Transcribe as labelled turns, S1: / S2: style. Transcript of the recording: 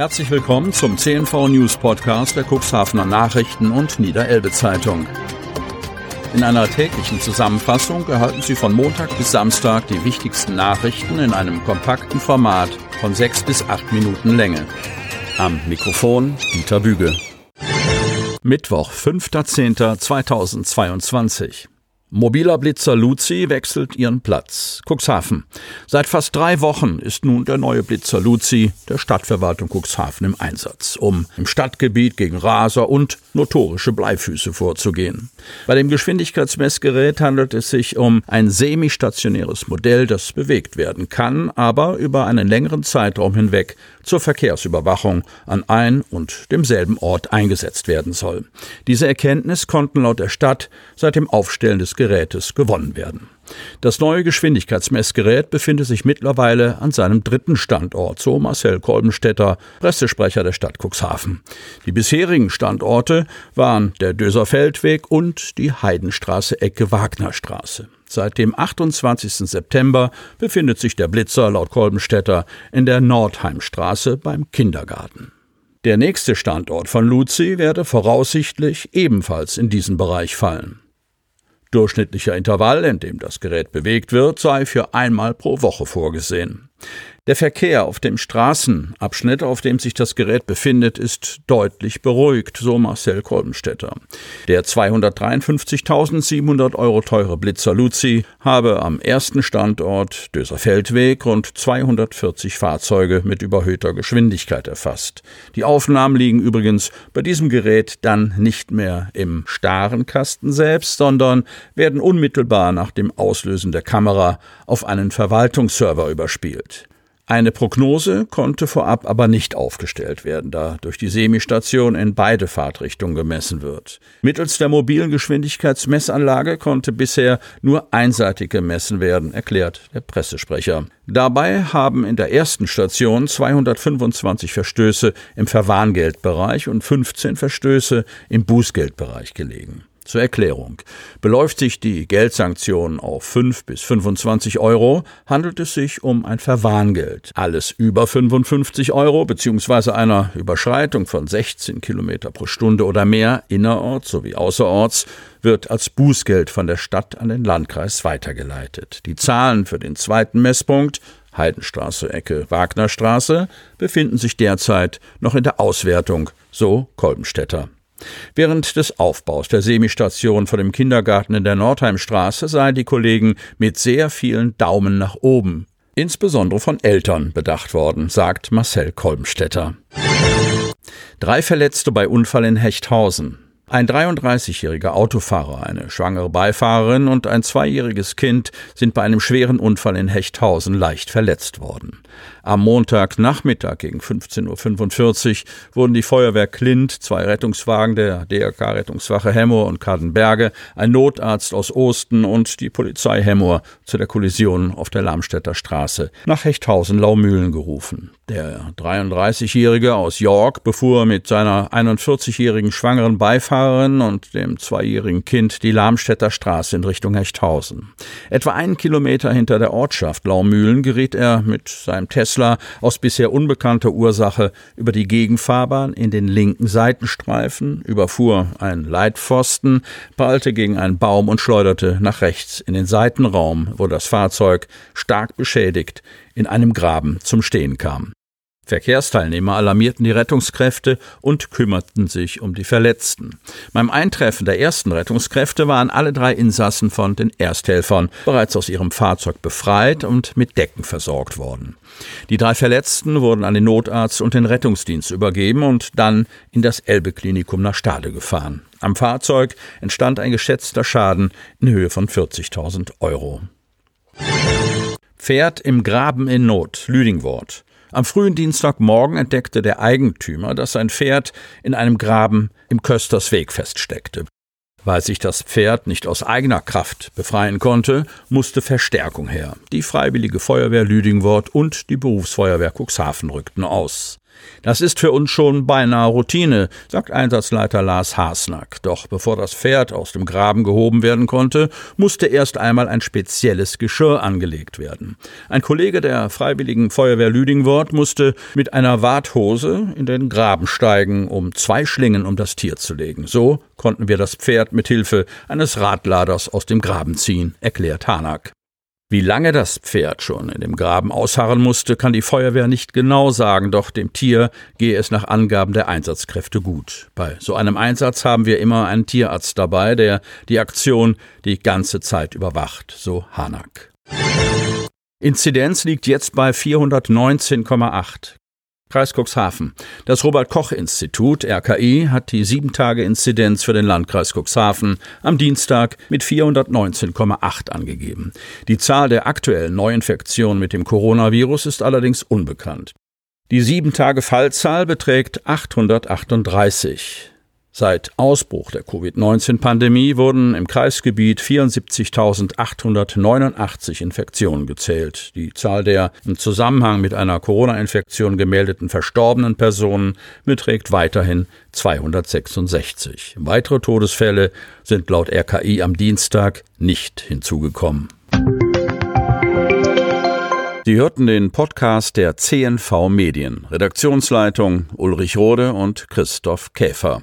S1: Herzlich willkommen zum CNV News Podcast der Cuxhavener Nachrichten und Niederelbe Zeitung. In einer täglichen Zusammenfassung erhalten Sie von Montag bis Samstag die wichtigsten Nachrichten in einem kompakten Format von sechs bis acht Minuten Länge. Am Mikrofon Dieter Büge. Mittwoch, 5.10.2022. Mobiler Blitzer Luzi wechselt ihren Platz. Cuxhaven. Seit fast drei Wochen ist nun der neue Blitzer Luzi der Stadtverwaltung Cuxhaven im Einsatz, um im Stadtgebiet gegen Raser und notorische Bleifüße vorzugehen. Bei dem Geschwindigkeitsmessgerät handelt es sich um ein semistationäres Modell, das bewegt werden kann, aber über einen längeren Zeitraum hinweg zur Verkehrsüberwachung an ein und demselben Ort eingesetzt werden soll. Diese Erkenntnis konnten laut der Stadt seit dem Aufstellen des Gerätes gewonnen werden. Das neue Geschwindigkeitsmessgerät befindet sich mittlerweile an seinem dritten Standort, so Marcel Kolbenstädter, Pressesprecher der Stadt Cuxhaven. Die bisherigen Standorte waren der Döser Feldweg und die Heidenstraße Ecke Wagnerstraße. Seit dem 28. September befindet sich der Blitzer laut Kolbenstädter in der Nordheimstraße beim Kindergarten. Der nächste Standort von Luzi werde voraussichtlich ebenfalls in diesen Bereich fallen. Durchschnittlicher Intervall, in dem das Gerät bewegt wird, sei für einmal pro Woche vorgesehen. Der Verkehr auf dem Straßenabschnitt, auf dem sich das Gerät befindet, ist deutlich beruhigt, so Marcel Kolbenstädter. Der 253.700 Euro teure Blitzer Luzi habe am ersten Standort Döser Feldweg rund 240 Fahrzeuge mit überhöhter Geschwindigkeit erfasst. Die Aufnahmen liegen übrigens bei diesem Gerät dann nicht mehr im starren Kasten selbst, sondern werden unmittelbar nach dem Auslösen der Kamera auf einen Verwaltungsserver überspielt. Eine Prognose konnte vorab aber nicht aufgestellt werden, da durch die Semistation in beide Fahrtrichtungen gemessen wird. Mittels der mobilen Geschwindigkeitsmessanlage konnte bisher nur einseitig gemessen werden, erklärt der Pressesprecher. Dabei haben in der ersten Station 225 Verstöße im Verwarngeldbereich und 15 Verstöße im Bußgeldbereich gelegen. Zur Erklärung. Beläuft sich die Geldsanktion auf 5 bis 25 Euro, handelt es sich um ein Verwarngeld. Alles über 55 Euro bzw. einer Überschreitung von 16 Kilometer pro Stunde oder mehr innerorts sowie außerorts wird als Bußgeld von der Stadt an den Landkreis weitergeleitet. Die Zahlen für den zweiten Messpunkt Heidenstraße, Ecke Wagnerstraße, befinden sich derzeit noch in der Auswertung, so Kolbenstädter. Während des Aufbaus der Semistation vor dem Kindergarten in der Nordheimstraße seien die Kollegen mit sehr vielen Daumen nach oben, insbesondere von Eltern, bedacht worden, sagt Marcel Kolbenstädter. Drei Verletzte bei Unfall in Hechthausen. Ein 33-jähriger Autofahrer, eine schwangere Beifahrerin und ein zweijähriges Kind sind bei einem schweren Unfall in Hechthausen leicht verletzt worden. Am Montagnachmittag gegen 15.45 Uhr wurden die Feuerwehr Klint, zwei Rettungswagen der DRK Rettungswache Hemmoor und Kadenberge, ein Notarzt aus Osten und die Polizei Hemmoor zu der Kollision auf der Lamstädter Straße nach Hechthausen-Laumühlen gerufen. Der 33-Jährige aus York befuhr mit seiner 41-jährigen schwangeren Beifahrerin und dem zweijährigen Kind die Lamstädter Straße in Richtung Hechthausen. Etwa einen Kilometer hinter der Ortschaft Laumühlen geriet er mit seinem Tesla aus bisher unbekannter Ursache über die Gegenfahrbahn in den linken Seitenstreifen, überfuhr einen Leitpfosten, prallte gegen einen Baum und schleuderte nach rechts in den Seitenraum, wo das Fahrzeug, stark beschädigt, in einem Graben zum Stehen kam. Verkehrsteilnehmer alarmierten die Rettungskräfte und kümmerten sich um die Verletzten. Beim Eintreffen der ersten Rettungskräfte waren alle drei Insassen von den Ersthelfern bereits aus ihrem Fahrzeug befreit und mit Decken versorgt worden. Die drei Verletzten wurden an den Notarzt und den Rettungsdienst übergeben und dann in das Elbe-Klinikum nach Stade gefahren. Am Fahrzeug entstand ein geschätzter Schaden in Höhe von 40.000 Euro. Pferd im Graben in Not, Lüdingwort. Am frühen Dienstagmorgen entdeckte der Eigentümer, dass sein Pferd in einem Graben im Köstersweg feststeckte. Weil sich das Pferd nicht aus eigener Kraft befreien konnte, musste Verstärkung her. Die Freiwillige Feuerwehr Lüdingwort und die Berufsfeuerwehr Cuxhaven rückten aus. Das ist für uns schon beinahe Routine, sagt Einsatzleiter Lars Hasnack. Doch bevor das Pferd aus dem Graben gehoben werden konnte, musste erst einmal ein spezielles Geschirr angelegt werden. Ein Kollege der Freiwilligen Feuerwehr Lüdingwort musste mit einer Warthose in den Graben steigen, um zwei Schlingen um das Tier zu legen. So konnten wir das Pferd mit Hilfe eines Radladers aus dem Graben ziehen, erklärt Hanak. Wie lange das Pferd schon in dem Graben ausharren musste, kann die Feuerwehr nicht genau sagen, doch dem Tier gehe es nach Angaben der Einsatzkräfte gut. Bei so einem Einsatz haben wir immer einen Tierarzt dabei, der die Aktion die ganze Zeit überwacht, so Hanak. Inzidenz liegt jetzt bei 419,8. Kreis Cuxhaven. Das Robert-Koch-Institut, RKI, hat die 7-Tage-Inzidenz für den Landkreis Cuxhaven am Dienstag mit 419,8 angegeben. Die Zahl der aktuellen Neuinfektionen mit dem Coronavirus ist allerdings unbekannt. Die 7-Tage-Fallzahl beträgt 838. Seit Ausbruch der Covid-19-Pandemie wurden im Kreisgebiet 74.889 Infektionen gezählt. Die Zahl der im Zusammenhang mit einer Corona-Infektion gemeldeten verstorbenen Personen beträgt weiterhin 266. Weitere Todesfälle sind laut RKI am Dienstag nicht hinzugekommen. Sie hörten den Podcast der CNV Medien. Redaktionsleitung Ulrich Rode und Christoph Käfer.